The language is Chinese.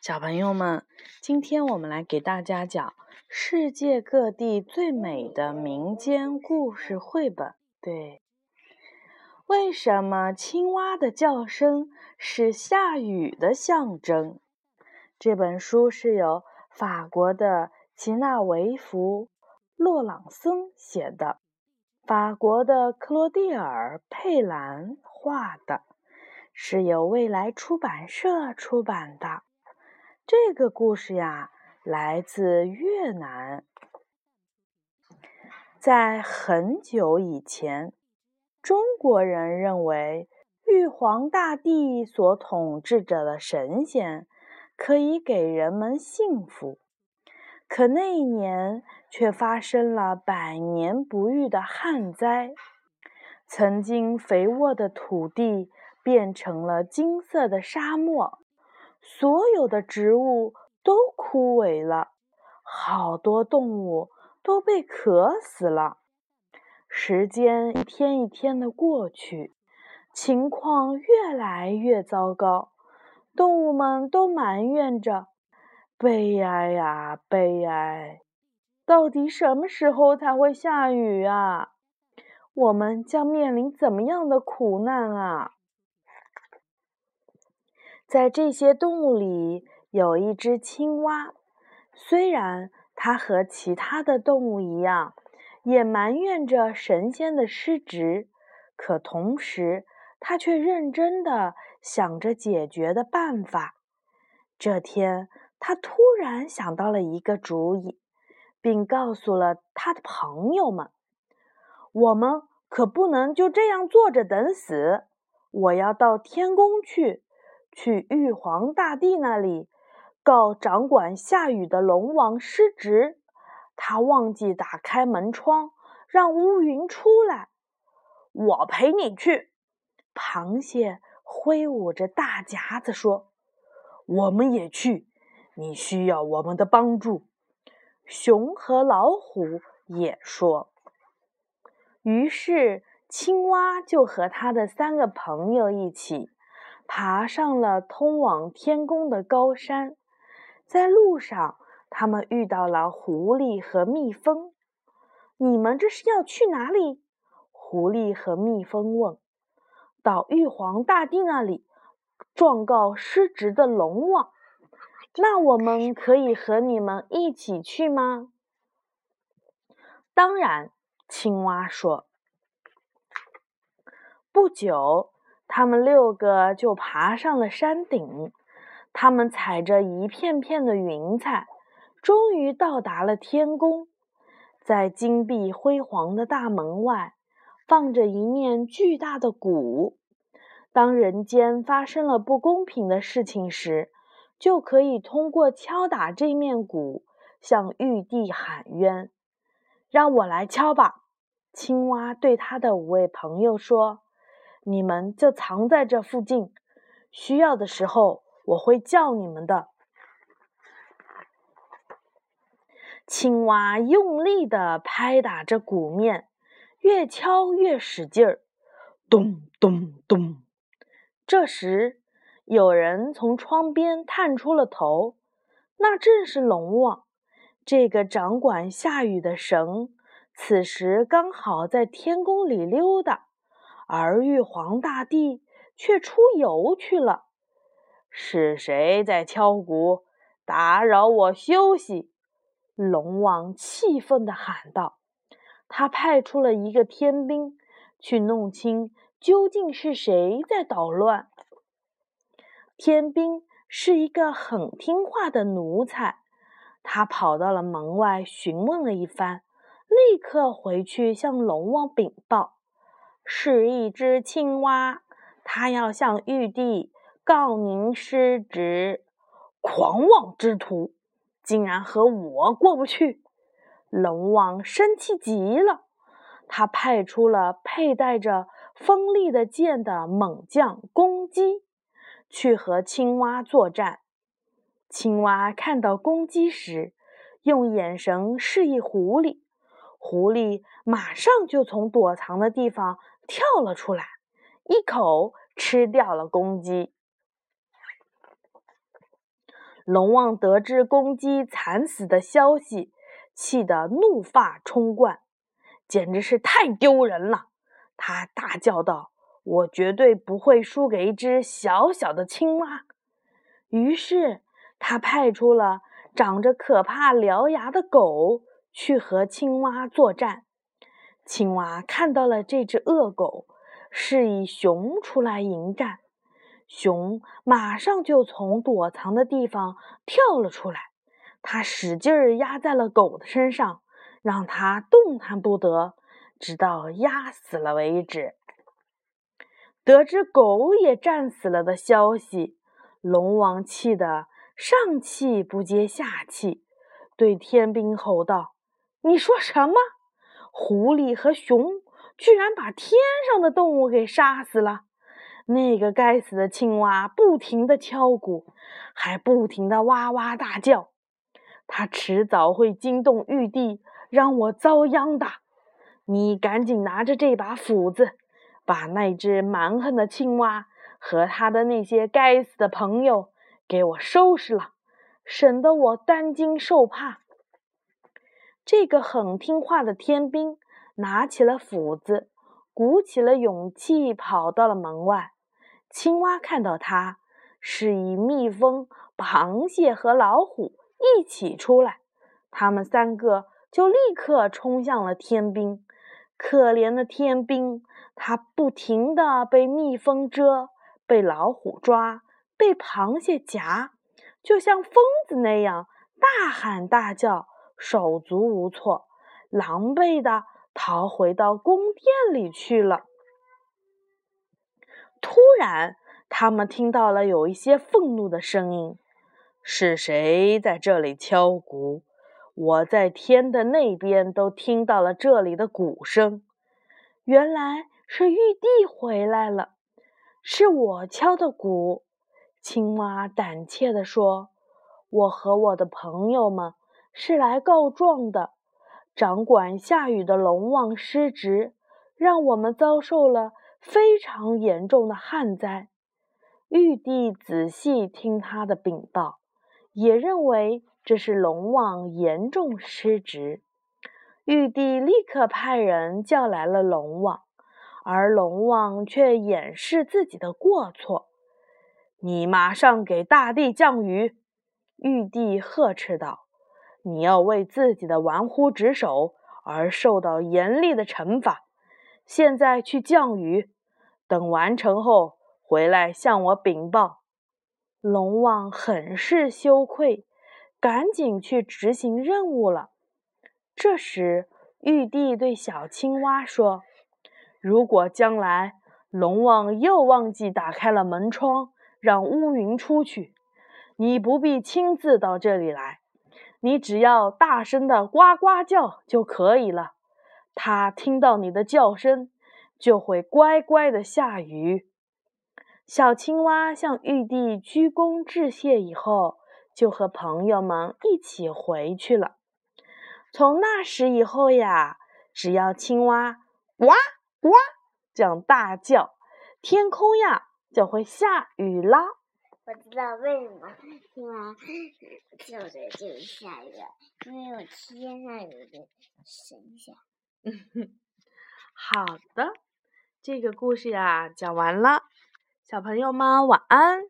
小朋友们，今天我们来给大家讲世界各地最美的民间故事绘本。对，为什么青蛙的叫声是下雨的象征？这本书是由法国的吉纳维弗·洛朗森写的，法国的克罗蒂尔·佩兰画的，是由未来出版社出版的。这个故事呀，来自越南。在很久以前，中国人认为玉皇大帝所统治着的神仙可以给人们幸福。可那一年却发生了百年不遇的旱灾，曾经肥沃的土地变成了金色的沙漠。所有的植物都枯萎了，好多动物都被渴死了。时间一天一天的过去，情况越来越糟糕，动物们都埋怨着：“悲哀呀，悲哀！到底什么时候才会下雨啊？我们将面临怎么样的苦难啊？”在这些动物里，有一只青蛙。虽然它和其他的动物一样，也埋怨着神仙的失职，可同时，它却认真的想着解决的办法。这天，它突然想到了一个主意，并告诉了他的朋友们：“我们可不能就这样坐着等死！我要到天宫去。”去玉皇大帝那里告掌管下雨的龙王失职，他忘记打开门窗，让乌云出来。我陪你去。螃蟹挥舞着大夹子说：“我们也去，你需要我们的帮助。”熊和老虎也说。于是，青蛙就和他的三个朋友一起。爬上了通往天宫的高山，在路上，他们遇到了狐狸和蜜蜂。“你们这是要去哪里？”狐狸和蜜蜂问。“到玉皇大帝那里，状告失职的龙王。”“那我们可以和你们一起去吗？”“当然。”青蛙说。不久。他们六个就爬上了山顶，他们踩着一片片的云彩，终于到达了天宫。在金碧辉煌的大门外，放着一面巨大的鼓。当人间发生了不公平的事情时，就可以通过敲打这面鼓向玉帝喊冤。让我来敲吧，青蛙对他的五位朋友说。你们就藏在这附近，需要的时候我会叫你们的。青蛙用力地拍打着鼓面，越敲越使劲儿，咚咚咚。这时，有人从窗边探出了头，那正是龙王，这个掌管下雨的神。此时刚好在天宫里溜达。而玉皇大帝却出游去了。是谁在敲鼓，打扰我休息？龙王气愤地喊道。他派出了一个天兵去弄清究竟是谁在捣乱。天兵是一个很听话的奴才，他跑到了门外询问了一番，立刻回去向龙王禀报。是一只青蛙，它要向玉帝告您失职，狂妄之徒，竟然和我过不去。龙王生气极了，他派出了佩戴着锋利的剑的猛将公鸡，去和青蛙作战。青蛙看到公鸡时，用眼神示意狐狸，狐狸马上就从躲藏的地方。跳了出来，一口吃掉了公鸡。龙王得知公鸡惨死的消息，气得怒发冲冠，简直是太丢人了。他大叫道：“我绝对不会输给一只小小的青蛙！”于是，他派出了长着可怕獠牙的狗去和青蛙作战。青蛙看到了这只恶狗，示意熊出来迎战。熊马上就从躲藏的地方跳了出来，它使劲儿压在了狗的身上，让它动弹不得，直到压死了为止。得知狗也战死了的消息，龙王气得上气不接下气，对天兵吼道：“你说什么？狐狸和熊居然把天上的动物给杀死了！”那个该死的青蛙不停地敲鼓，还不停地哇哇大叫。它迟早会惊动玉帝，让我遭殃的。你赶紧拿着这把斧子，把那只蛮横的青蛙和他的那些该死的朋友给我收拾了，省得我担惊受怕。这个很听话的天兵拿起了斧子，鼓起了勇气，跑到了门外。青蛙看到它，示意蜜蜂、螃蟹和老虎一起出来。他们三个就立刻冲向了天兵。可怜的天兵，他不停地被蜜蜂蛰，被老虎抓，被螃蟹夹，就像疯子那样大喊大叫，手足无措，狼狈地逃回到宫殿里去了。突然，他们听到了有一些愤怒的声音：“是谁在这里敲鼓？我在天的那边都听到了这里的鼓声。原来是玉帝回来了，是我敲的鼓。”青蛙胆怯地说：“我和我的朋友们是来告状的。掌管下雨的龙王失职，让我们遭受了。”非常严重的旱灾，玉帝仔细听他的禀报，也认为这是龙王严重失职。玉帝立刻派人叫来了龙王，而龙王却掩饰自己的过错。你马上给大地降雨！玉帝呵斥道：“你要为自己的玩忽职守而受到严厉的惩罚。现在去降雨。”等完成后回来向我禀报。龙王很是羞愧，赶紧去执行任务了。这时，玉帝对小青蛙说：“如果将来龙王又忘记打开了门窗，让乌云出去，你不必亲自到这里来，你只要大声的呱呱叫就可以了。它听到你的叫声。”就会乖乖的下雨。小青蛙向玉帝鞠躬致谢以后，就和朋友们一起回去了。从那时以后呀，只要青蛙呱呱这样大叫，天空呀就会下雨啦。我知道为什么青蛙叫着就下雨，因为我天上有个神仙。好的。这个故事呀，讲完了，小朋友们晚安。